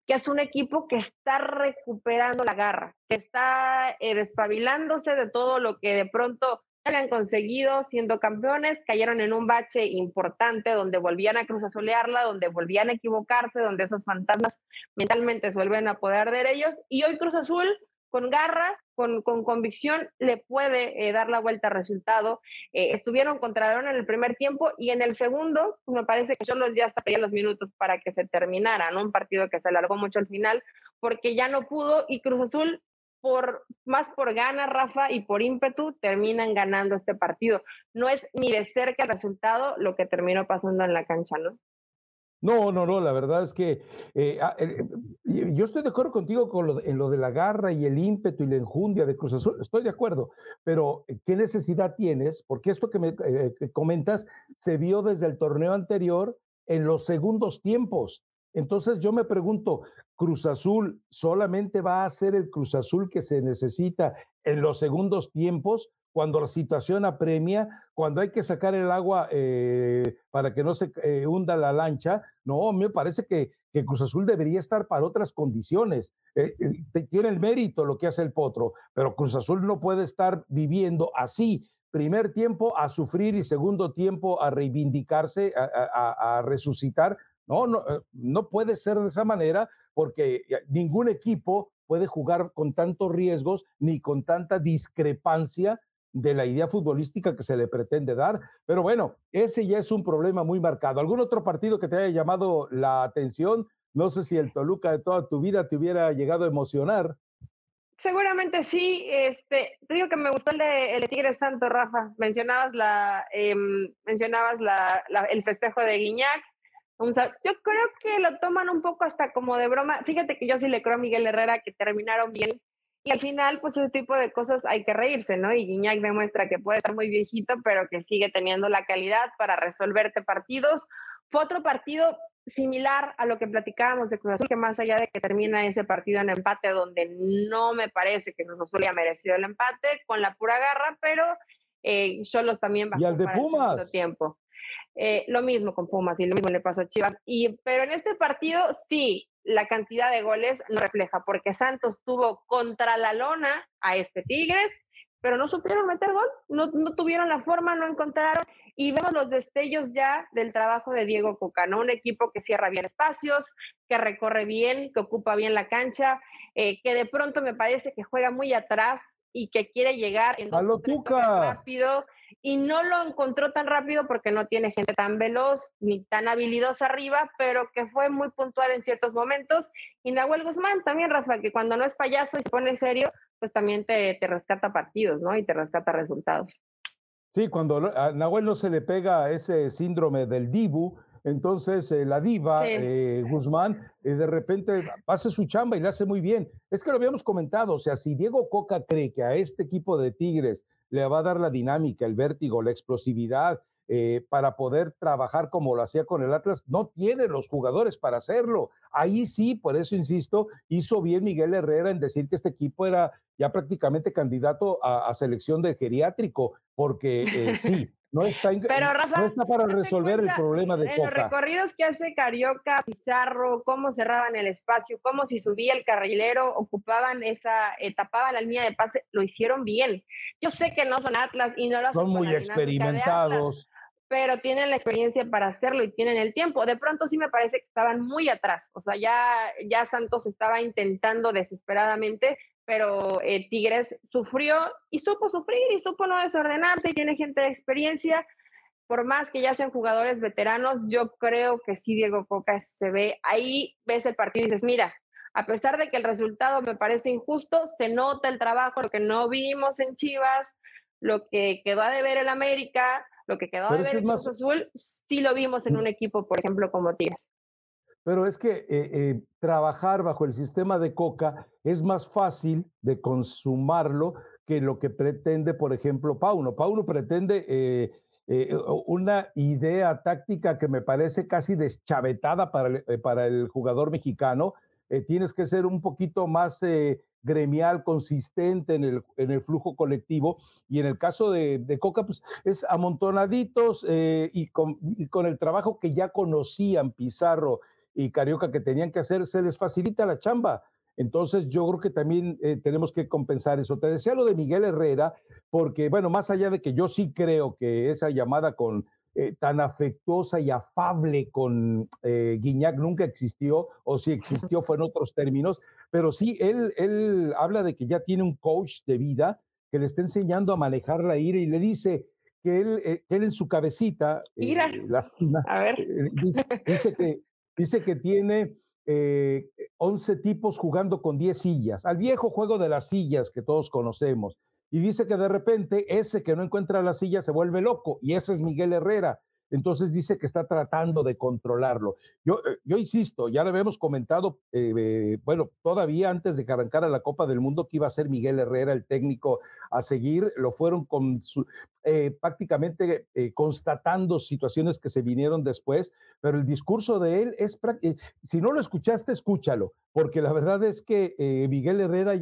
que es un equipo que está recuperando la garra, que está eh, despabilándose de todo lo que de pronto habían conseguido siendo campeones, cayeron en un bache importante donde volvían a cruzazolearla, donde volvían a equivocarse, donde esos fantasmas mentalmente se vuelven a poder de ellos. Y hoy Cruz Azul, con garra, con, con convicción, le puede eh, dar la vuelta al resultado. Eh, estuvieron contra León en el primer tiempo y en el segundo, me parece que yo los ya hasta pedía los minutos para que se terminara, ¿no? Un partido que se alargó mucho al final porque ya no pudo y Cruz Azul por más por gana, Rafa, y por ímpetu terminan ganando este partido. No es ni de cerca el resultado lo que terminó pasando en la cancha, ¿no? No, no, no, la verdad es que eh, ah, eh, eh, yo estoy de acuerdo contigo con lo, en lo de la garra y el ímpetu y la enjundia de Cruz Azul, estoy de acuerdo, pero ¿qué necesidad tienes? Porque esto que me comentas se vio desde el torneo anterior en los segundos tiempos. Entonces yo me pregunto, Cruz Azul solamente va a ser el Cruz Azul que se necesita en los segundos tiempos, cuando la situación apremia, cuando hay que sacar el agua eh, para que no se eh, hunda la lancha. No, me parece que, Cruz Azul debería estar para otras condiciones. Eh, tiene el mérito lo que hace el Potro, pero Cruz Azul no puede estar viviendo así. Primer tiempo a sufrir y segundo tiempo a reivindicarse, a resucitar no, no, no puede ser de esa manera porque ningún equipo puede jugar con tantos riesgos ni con tanta discrepancia de la idea futbolística que se le pretende dar. Pero bueno, ese ya es un problema muy marcado. ¿Algún otro partido que te haya llamado la atención? No sé si el Toluca de toda tu vida te hubiera llegado a emocionar. Seguramente sí. Este, te digo que me gustó el de, el Tigres Santo, Rafa. Mencionabas la, em, mencionabas la, el festejo de Guiñac yo creo que lo toman un poco hasta como de broma. Fíjate que yo sí le creo a Miguel Herrera que terminaron bien. Y al final, pues ese tipo de cosas hay que reírse, ¿no? Y Guiñac demuestra que puede estar muy viejito, pero que sigue teniendo la calidad para resolverte partidos. Fue otro partido similar a lo que platicábamos de Cruz Azul, que más allá de que termina ese partido en empate, donde no me parece que Cruz Azul haya merecido el empate, con la pura garra, pero eh, Cholos también bajó y al de Pumas. tiempo. Eh, lo mismo con Pumas y lo mismo le pasa a Chivas. Y, pero en este partido, sí, la cantidad de goles no refleja, porque Santos tuvo contra la lona a este Tigres, pero no supieron meter gol, no, no tuvieron la forma, no encontraron. Y vemos los destellos ya del trabajo de Diego Coca, ¿no? Un equipo que cierra bien espacios, que recorre bien, que ocupa bien la cancha, eh, que de pronto me parece que juega muy atrás y que quiere llegar en dos rápido y no lo encontró tan rápido porque no tiene gente tan veloz ni tan habilidosa arriba, pero que fue muy puntual en ciertos momentos. Y Nahuel Guzmán también, Rafa, que cuando no es payaso y se pone serio, pues también te, te rescata partidos, ¿no? Y te rescata resultados. Sí, cuando a Nahuel no se le pega ese síndrome del Dibu, entonces eh, la diva eh, Guzmán eh, de repente hace su chamba y la hace muy bien. Es que lo habíamos comentado, o sea, si Diego Coca cree que a este equipo de Tigres le va a dar la dinámica, el vértigo, la explosividad para poder trabajar como lo hacía con el Atlas, no tiene los jugadores para hacerlo. Ahí sí, por eso insisto, hizo bien Miguel Herrera en decir que este equipo era ya prácticamente candidato a, selección de geriátrico, porque sí. No está, Pero, Rafa, no está para resolver el problema de en los recorridos que hace Carioca, Pizarro, cómo cerraban el espacio, cómo si subía el carrilero, ocupaban esa, eh, tapaban la línea de pase, lo hicieron bien. Yo sé que no son Atlas y no lo son muy experimentados. pero tienen la experiencia para hacerlo y tienen el tiempo. De pronto sí me parece que estaban muy atrás. O sea, ya, ya Santos estaba intentando desesperadamente pero eh, Tigres sufrió y supo sufrir y supo no desordenarse y tiene gente de experiencia. Por más que ya sean jugadores veteranos, yo creo que sí Diego Coca se ve ahí, ves el partido y dices, mira, a pesar de que el resultado me parece injusto, se nota el trabajo, lo que no vimos en Chivas, lo que quedó a deber el América, lo que quedó a deber el Cruz Azul, sí lo vimos en un equipo, por ejemplo, como Tigres. Pero es que eh, eh, trabajar bajo el sistema de Coca es más fácil de consumarlo que lo que pretende, por ejemplo, Pauno. Pauno pretende eh, una idea táctica que me parece casi deschavetada para el, para el jugador mexicano. tienes que ser un poquito más gremial, consistente en el, en el, flujo colectivo. Y en el caso de, de Coca, pues es amontonaditos y con, y, con, el trabajo que ya conocían Pizarro y Carioca que tenían que hacer, se les facilita la chamba. Entonces yo creo que también eh, tenemos que compensar eso. Te decía lo de Miguel Herrera, porque bueno, más allá de que yo sí creo que esa llamada con eh, tan afectuosa y afable con eh, Guiñac nunca existió, o si existió fue en otros términos, pero sí, él, él habla de que ya tiene un coach de vida que le está enseñando a manejar la ira y le dice que él, él en su cabecita, ira. a ver. dice que Dice que tiene 11 eh, tipos jugando con 10 sillas, al viejo juego de las sillas que todos conocemos. Y dice que de repente ese que no encuentra la silla se vuelve loco, y ese es Miguel Herrera. Entonces dice que está tratando de controlarlo. Yo, eh, yo insisto, ya le habíamos comentado, eh, bueno, todavía antes de que arrancara la Copa del Mundo, que iba a ser Miguel Herrera el técnico a seguir. Lo fueron con eh, prácticamente constatando situaciones que se vinieron después, pero el discurso de él es, si no lo escuchaste, escúchalo, porque la verdad es que Miguel Herrera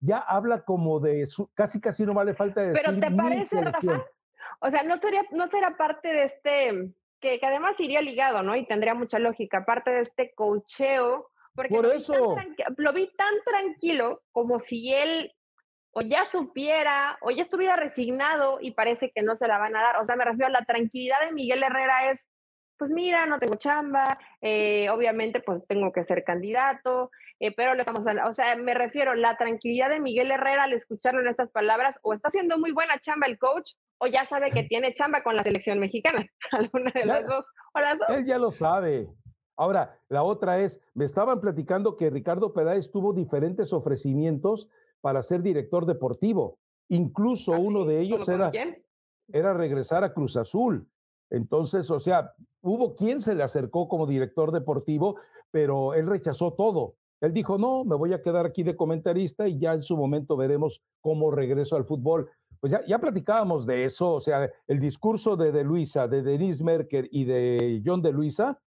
ya habla como de su, casi casi no vale falta de Pero ¿te parece, Rafa? O sea, no sería, no será parte de este, que, además iría ligado, ¿no? Y tendría mucha lógica, parte de este cocheo. Porque Por eso. lo vi tan tranquilo como si él o ya supiera o ya estuviera resignado y parece que no se la van a dar. O sea, me refiero a la tranquilidad de Miguel Herrera es, pues mira, no tengo chamba, eh, obviamente pues tengo que ser candidato, eh, pero le estamos o sea, me refiero a la tranquilidad de Miguel Herrera al escucharlo en estas palabras, o está haciendo muy buena chamba el coach, o ya sabe que tiene chamba con la selección mexicana, alguna de las dos, o las dos. Él ya lo sabe. Ahora, la otra es, me estaban platicando que Ricardo Peláez tuvo diferentes ofrecimientos para ser director deportivo. Incluso ¿Ah, uno de ellos era, era regresar a Cruz Azul. Entonces, o sea, hubo quien se le acercó como director deportivo, pero él rechazó todo. Él dijo, no, me voy a quedar aquí de comentarista y ya en su momento veremos cómo regreso al fútbol. Pues ya, ya platicábamos de eso, o sea, el discurso de De Luisa, de Denise Merker y de John De Luisa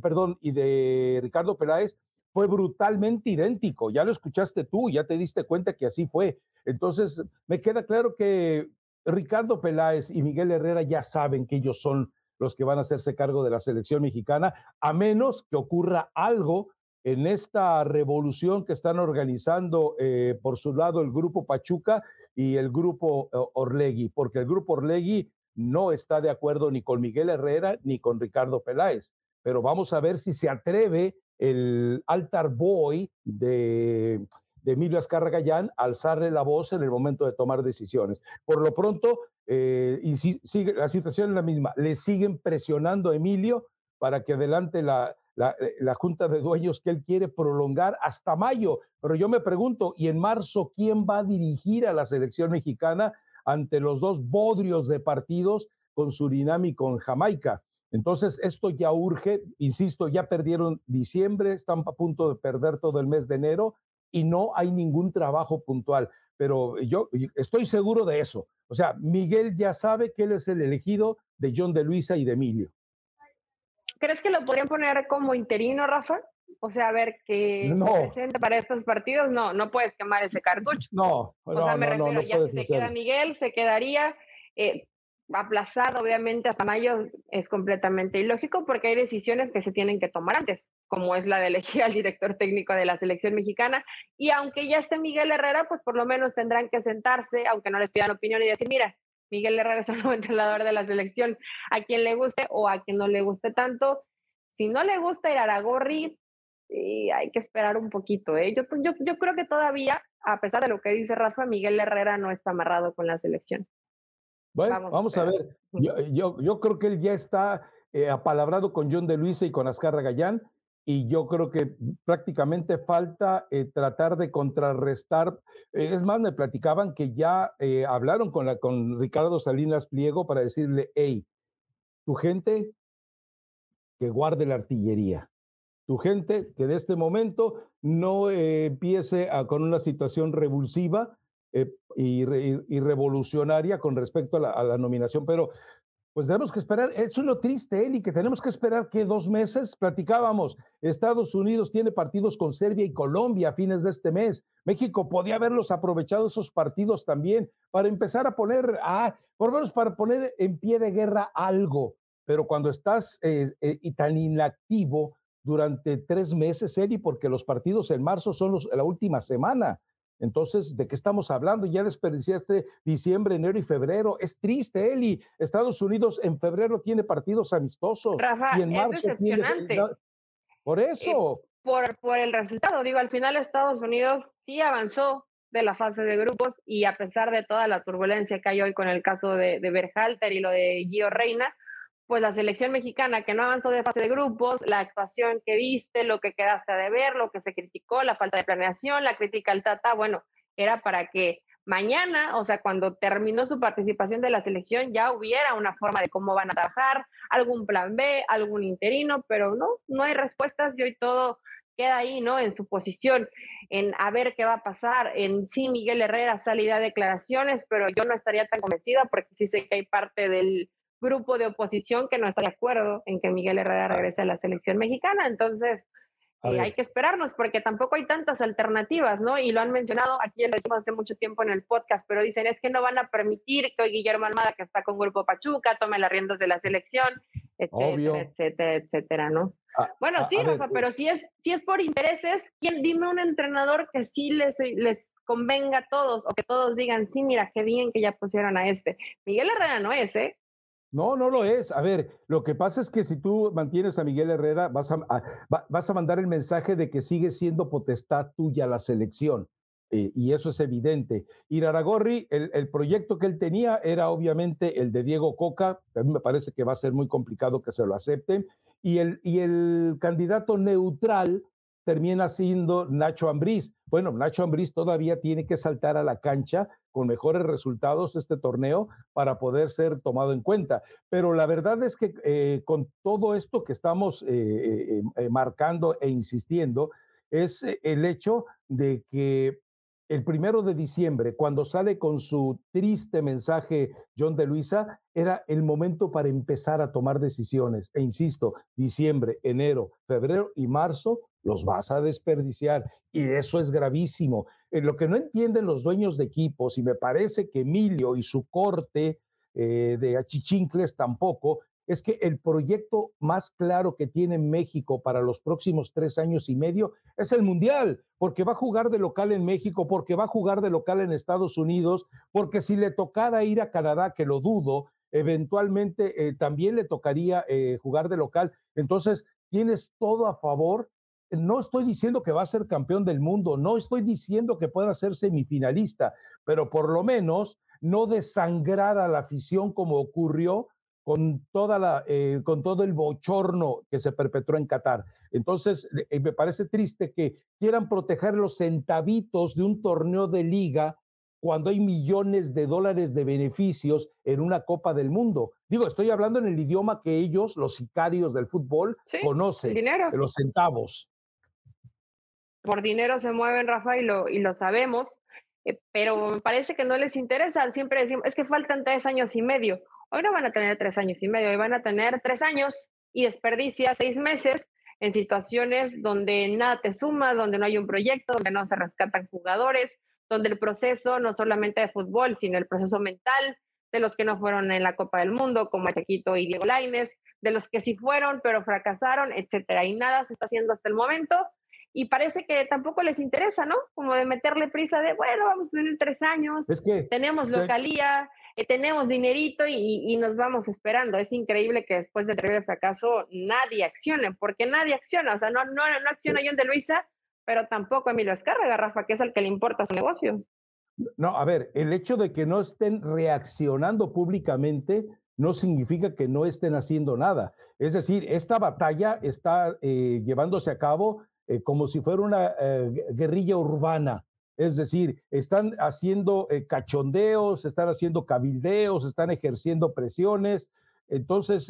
perdón, y de Ricardo Peláez fue brutalmente idéntico. Ya lo escuchaste tú, ya te diste cuenta que así fue. Entonces, me queda claro que Ricardo Peláez y Miguel Herrera ya saben que ellos son los que van a hacerse cargo de la selección mexicana, a menos que ocurra algo en esta revolución que están organizando eh, por su lado el grupo Pachuca y el grupo eh, Orlegui, porque el grupo Orlegui no está de acuerdo ni con Miguel Herrera ni con Ricardo Peláez. Pero vamos a ver si se atreve el altar boy de, Emilio Azcarra a alzarle la voz en el momento de tomar decisiones. Por lo pronto, eh, y sigue, la situación es la misma, le siguen presionando a Emilio para que adelante la, eh, la, junta de dueños que él quiere prolongar hasta mayo. Pero yo me pregunto, ¿y en marzo quién va a dirigir a la selección mexicana ante los dos bodrios de partidos con Surinam y con Jamaica? Entonces, esto ya urge, insisto, ya perdieron diciembre, están a punto de perder todo el mes de enero y no hay ningún trabajo puntual. Pero yo estoy seguro de eso. O sea, Miguel ya sabe que él es el elegido de John de Luisa y de Emilio. ¿Crees que lo podrían poner como interino, Rafa? O sea, a ver que no. se presente para estos partidos. No, no puedes quemar ese cartucho. No, o sea, me refiero, ya si se queda Miguel, se quedaría. Eh, aplazar, obviamente, hasta mayo es completamente ilógico porque hay decisiones que se tienen que tomar antes, como es la de elegir al director técnico de la selección mexicana. Y aunque ya esté Miguel Herrera, pues por lo menos tendrán que sentarse, aunque no les pidan opinión y decir, mira, Miguel Herrera es el nuevo entrenador de la selección, a quien le guste o a quien no le guste tanto. Si no le gusta ir a Aragorri, sí, hay que esperar un poquito. ¿eh? Yo, yo, yo creo que todavía, a pesar de lo que dice Rafa, Miguel Herrera no está amarrado con la selección. Bueno, vamos, a, ver. Yo, yo, creo que él ya está eh, apalabrado con John de Luisa y con Azcarra Gallán y yo creo que prácticamente falta eh, tratar de contrarrestar. Eh, es más, me platicaban que ya eh, hablaron con, con Ricardo Salinas Pliego para decirle, hey, tu gente que guarde la artillería, tu gente que de este momento no empiece con una situación revulsiva y, revolucionaria con respecto a la, a la nominación, pero pues tenemos que esperar, eso es lo triste, Eli, que tenemos que esperar que dos meses, platicábamos, Estados Unidos tiene partidos con Serbia y Colombia a fines de este mes, México podía haberlos aprovechado esos partidos también para empezar a poner, ah, por lo menos para poner en pie de guerra algo, pero cuando estás eh, eh, tan inactivo durante tres meses, Eli, porque los partidos en marzo son los, la última semana, entonces, ¿de qué estamos hablando? Ya desperdiciaste diciembre, enero y febrero. Es triste, Eli. Estados Unidos en febrero tiene partidos amistosos. Rafa, y en marzo es decepcionante. Por eso. por, por el resultado. Digo, al final Estados Unidos sí avanzó de la fase de grupos y a pesar de toda la turbulencia que hay hoy con el caso de, de Berhalter y lo de Gio Reina, pues la selección mexicana que no avanzó de fase de grupos, la actuación que viste, lo que quedaste de ver, lo que se criticó, la falta de planeación, la crítica al Tata, bueno, era para que mañana, o sea, cuando terminó su participación de la selección, ya hubiera una forma de cómo van a trabajar, algún plan B, algún interino, pero no, no hay respuestas y hoy todo queda ahí, ¿no? En su posición, en a ver qué va a pasar, en sí, Miguel Herrera sale de declaraciones, pero yo no estaría tan convencida porque sí sé que hay parte del grupo de oposición que no está de acuerdo en que Miguel Herrera regrese a la selección mexicana. Entonces, eh, hay que esperarnos porque tampoco hay tantas alternativas, ¿no? Y lo han mencionado, aquí ya lo dijimos hace mucho tiempo en el podcast, pero dicen es que no van a permitir que hoy Guillermo Almada, que está con Grupo Pachuca, tome las riendas de la selección, etcétera, etcétera, etcétera, ¿no? Ah, bueno, sí, Rafa, pero si es, si es por intereses, ¿quién, dime un entrenador que sí les, les convenga a todos o que todos digan, sí, mira, qué bien que ya pusieron a este. Miguel Herrera no es, ¿eh? No, no lo es. A ver, lo que pasa es que si tú mantienes a Miguel Herrera, vas a, mandar el mensaje de que sigue siendo potestad tuya la selección. Eh, y eso es evidente. Iraragorri, el, proyecto que él tenía era obviamente el de Diego Coca. A mí me parece que va a ser muy complicado que se lo acepten. Y el candidato neutral termina siendo Nacho Ambriz. Bueno, Nacho Ambriz todavía tiene que saltar a la cancha con mejores resultados este torneo para poder ser tomado en cuenta. Pero la verdad es que eh, con todo esto que estamos eh, eh, marcando e insistiendo, es el hecho de que el primero de diciembre, cuando sale con su triste mensaje John de Luisa, era el momento para empezar a tomar decisiones. E insisto, diciembre, enero, febrero y marzo los vas a desperdiciar y eso es gravísimo. En eh, lo que no entienden los dueños de equipos, y me parece que Emilio y su corte eh, de achichincles tampoco, es que el proyecto más claro que tiene México para los próximos tres años y medio es el Mundial, porque va a jugar de local en México, porque va a jugar de local en Estados Unidos, porque si le tocara ir a Canadá, que lo dudo, eventualmente eh, también le tocaría jugar de local. Entonces, tienes todo a favor. No estoy diciendo que va a ser campeón del mundo, no estoy diciendo que pueda ser semifinalista, pero por lo menos no desangrar a la afición como ocurrió con, toda la, eh, con todo el bochorno que se perpetró en Qatar. Entonces, eh, me parece triste que quieran proteger los centavitos de un torneo de liga cuando hay millones de dólares de beneficios en una Copa del Mundo. Digo, estoy hablando en el idioma que ellos, los sicarios del fútbol, conocen, dinero. los centavos. Por dinero se mueven, Rafa, y lo, y lo sabemos, eh, pero me parece que no les interesa. Siempre decimos, es que faltan tres años y medio. Hoy no van a tener tres años y medio, hoy van a tener tres años y desperdicia seis meses en situaciones donde nada te suma, donde no hay un proyecto, donde no se rescatan jugadores, donde el proceso no solamente de fútbol, sino el proceso mental de los que no fueron en la Copa del Mundo, como Chiquito y Diego Laines, de los que sí fueron, pero fracasaron, etcétera. Y nada se está haciendo hasta el momento. Y parece que tampoco les interesa, ¿no? Como de meterle prisa de, bueno, vamos a tener tres años, es que, tenemos localía, tenemos dinerito y, nos vamos esperando. Es increíble que después del terrible fracaso nadie accione, porque nadie acciona. O sea, no, no, no acciona John de Luisa, pero tampoco Emilio Escárraga, Rafa, que es el que le importa su negocio. No, a ver, el hecho de que no estén reaccionando públicamente no significa que no estén haciendo nada. Es decir, esta batalla está eh, llevándose a cabo eh, como si fuera una eh, guerrilla urbana. Es decir, están haciendo eh, cachondeos, están haciendo cabildeos, están ejerciendo presiones. Entonces,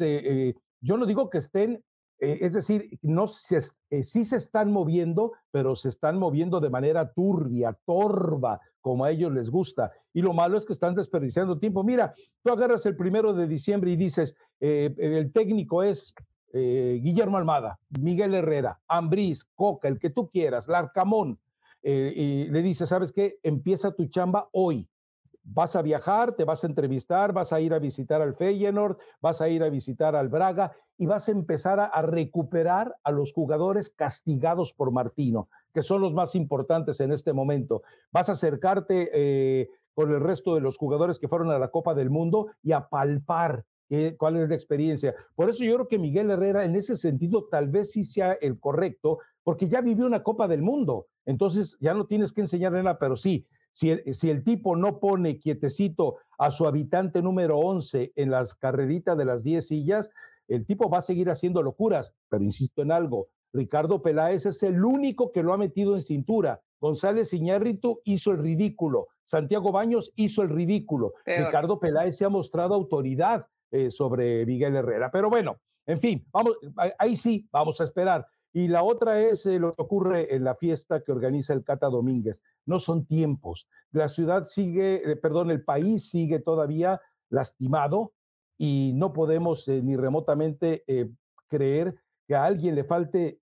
yo no digo que estén, es decir, no se, sí se están moviendo, pero se están moviendo de manera turbia, torva, como a ellos les gusta. Y lo malo es que están desperdiciando tiempo. Mira, tú agarras el primero de diciembre y dices, el técnico es Guillermo Almada, Miguel Herrera, Ambriz, Coca, el que tú quieras, Larcamón eh, y le dice, ¿sabes qué? Empieza tu chamba hoy. Vas a viajar, te vas a entrevistar, vas a ir a visitar al Feyenoord, vas a ir a visitar al Braga y vas a empezar a, recuperar a los jugadores castigados por Martino, que son los más importantes en este momento. Vas a acercarte eh, con el resto de los jugadores que fueron a la Copa del Mundo y a palpar cuál es la experiencia. Por eso yo creo que Miguel Herrera en ese sentido tal vez sí sea el correcto, porque ya vivió una Copa del Mundo, entonces ya no tienes que enseñarle nada, pero sí, si el, si el tipo no pone quietecito a su habitante número 11 en las carreritas de las 10 sillas, el tipo va a seguir haciendo locuras, pero insisto en algo, Ricardo Peláez es el único que lo ha metido en cintura. González Iñárritu hizo el ridículo, Santiago Baños hizo el ridículo, Ricardo Peláez se ha mostrado autoridad eh, sobre Miguel Herrera. Pero bueno, en fin, vamos, ahí sí, vamos a esperar. Y la otra es eh, lo que ocurre en la fiesta que organiza el Cata Domínguez. No son tiempos. La ciudad sigue, eh, perdón, el país sigue todavía lastimado y no podemos eh, ni remotamente creer que a alguien le falte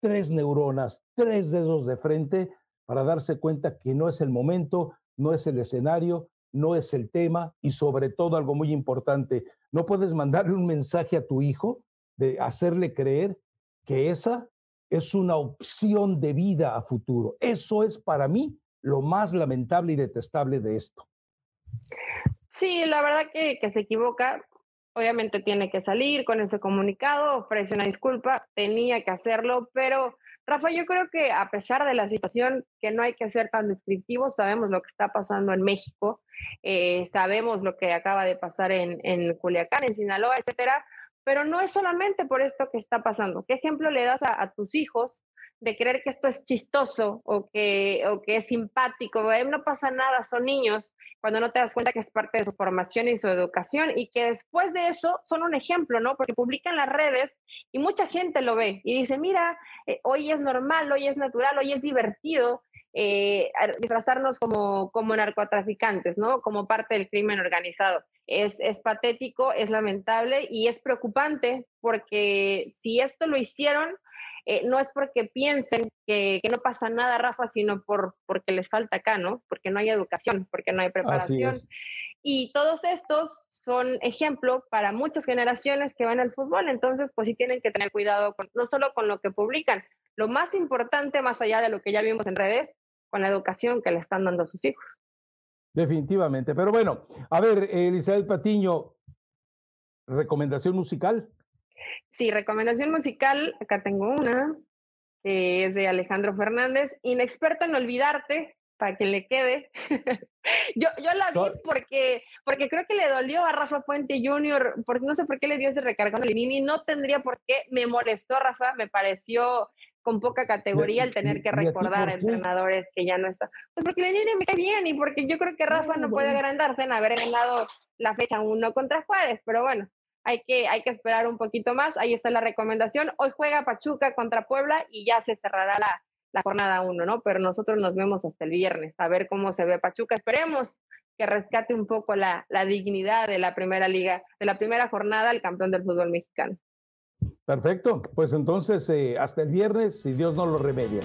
tres neuronas, tres dedos de frente para darse cuenta que no es el momento, no es el escenario, no es el tema y sobre todo algo muy importante, no puedes mandarle un mensaje a tu hijo de hacerle creer que esa es una opción de vida a futuro. Eso es para mí lo más lamentable y detestable de esto. Sí, la verdad que, que se equivoca. Obviamente tiene que salir con ese comunicado, ofrece una disculpa, tenía que hacerlo, pero Rafa, yo creo que a pesar de la situación, que no hay que ser tan descriptivos, sabemos lo que está pasando en México, eh, sabemos lo que acaba de pasar en, en Culiacán, en Sinaloa, etcétera, pero no es solamente por esto que está pasando. ¿Qué ejemplo le das a, tus hijos de creer que esto es chistoso o que, o que es simpático? no pasa nada, son niños, cuando no te das cuenta que es parte de su formación y su educación y que después de eso son un ejemplo, ¿no? Porque publican las redes y mucha gente lo ve y dice, mira, eh, hoy es normal, hoy es natural, hoy es divertido eh, disfrazarnos como, como narcotraficantes, ¿no? Como parte del crimen organizado. Es, es patético, es lamentable y es preocupante porque si esto lo hicieron, eh, no es porque piensen que, no pasa nada, Rafa, sino por, porque les falta acá, ¿no? Porque no hay educación, porque no hay preparación. Y todos estos son ejemplo para muchas generaciones que van al fútbol, entonces pues sí tienen que tener cuidado no solo con lo que publican, lo más importante, más allá de lo que ya vimos en redes, con la educación que le están dando a sus hijos. Definitivamente, pero bueno, a ver, Elizabeth Patiño, recomendación musical. Sí, recomendación musical, acá tengo una, que es de Alejandro Fernández, Inexperto en Olvidarte, para que le quede. yo, yo la vi porque, porque creo que le dolió a Rafa Fuente Jr., porque no sé por qué le dio ese recargón a Lenini, no tendría por qué, me molestó Rafa, me pareció con poca categoría el tener que recordar a, entrenadores que ya no están. Pues porque Lenini me cae bien y porque yo creo que Rafa no, puede agrandarse en haber ganado la fecha uno contra Juárez, pero bueno, hay que, hay que esperar un poquito más. Ahí está la recomendación. Hoy juega Pachuca contra Puebla y ya se cerrará la, la jornada uno, ¿no? Pero nosotros nos vemos hasta el viernes a ver cómo se ve Pachuca. Esperemos que rescate un poco la, la dignidad de la primera liga, de la primera jornada, el campeón del fútbol mexicano. Perfecto, pues entonces eh, hasta el viernes, si Dios no lo remedia.